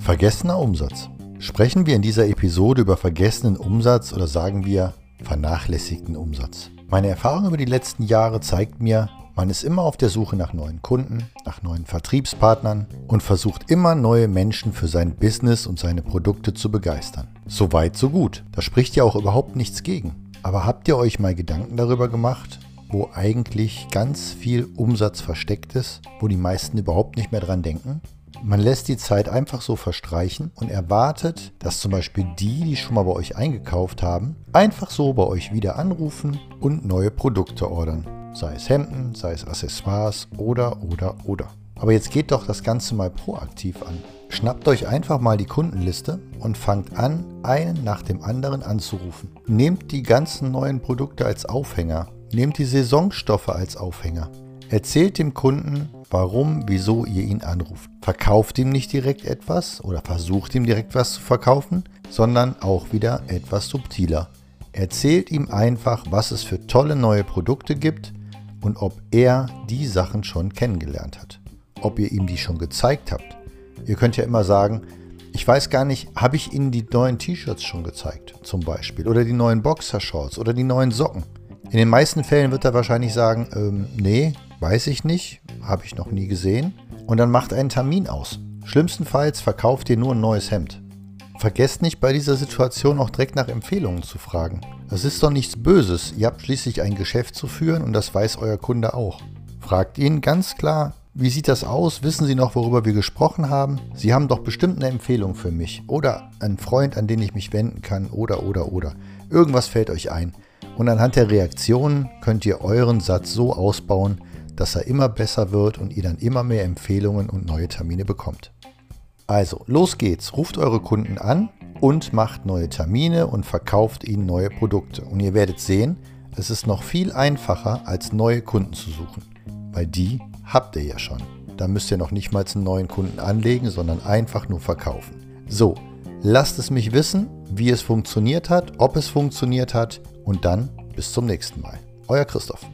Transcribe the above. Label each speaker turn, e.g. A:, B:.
A: Vergessener Umsatz. Sprechen wir in dieser Episode über vergessenen Umsatz oder sagen wir vernachlässigten Umsatz? Meine Erfahrung über die letzten Jahre zeigt mir, man ist immer auf der Suche nach neuen Kunden, nach neuen Vertriebspartnern und versucht immer neue Menschen für sein Business und seine Produkte zu begeistern. So weit, so gut. Da spricht ja auch überhaupt nichts gegen. Aber habt ihr euch mal Gedanken darüber gemacht, wo eigentlich ganz viel Umsatz versteckt ist, wo die meisten überhaupt nicht mehr dran denken? Man lässt die Zeit einfach so verstreichen und erwartet, dass zum Beispiel die, die schon mal bei euch eingekauft haben, einfach so bei euch wieder anrufen und neue Produkte ordern. Sei es Hemden, sei es Accessoires oder, oder, oder. Aber jetzt geht doch das Ganze mal proaktiv an. Schnappt euch einfach mal die Kundenliste und fangt an, einen nach dem anderen anzurufen. Nehmt die ganzen neuen Produkte als Aufhänger. Nehmt die Saisonstoffe als Aufhänger. Erzählt dem Kunden, warum, wieso ihr ihn anruft. Verkauft ihm nicht direkt etwas oder versucht ihm direkt was zu verkaufen, sondern auch wieder etwas subtiler. Erzählt ihm einfach, was es für tolle neue Produkte gibt und ob er die Sachen schon kennengelernt hat. Ob ihr ihm die schon gezeigt habt. Ihr könnt ja immer sagen, ich weiß gar nicht, habe ich Ihnen die neuen T-Shirts schon gezeigt, zum Beispiel, oder die neuen Boxershorts oder die neuen Socken. In den meisten Fällen wird er wahrscheinlich sagen, ähm, nee, weiß ich nicht, habe ich noch nie gesehen. Und dann macht einen Termin aus. Schlimmstenfalls verkauft ihr nur ein neues Hemd. Vergesst nicht bei dieser Situation auch direkt nach Empfehlungen zu fragen. Das ist doch nichts Böses. Ihr habt schließlich ein Geschäft zu führen und das weiß euer Kunde auch. Fragt ihn ganz klar, wie sieht das aus? Wissen Sie noch, worüber wir gesprochen haben? Sie haben doch bestimmt eine Empfehlung für mich oder einen Freund, an den ich mich wenden kann oder oder oder. Irgendwas fällt euch ein. Und anhand der Reaktionen könnt ihr euren Satz so ausbauen, dass er immer besser wird und ihr dann immer mehr Empfehlungen und neue Termine bekommt. Also, los geht's. Ruft eure Kunden an und macht neue Termine und verkauft ihnen neue Produkte. Und ihr werdet sehen, es ist noch viel einfacher, als neue Kunden zu suchen. Weil die habt ihr ja schon. Da müsst ihr noch nicht mal einen neuen Kunden anlegen, sondern einfach nur verkaufen. So, lasst es mich wissen, wie es funktioniert hat, ob es funktioniert hat und dann bis zum nächsten Mal. Euer Christoph.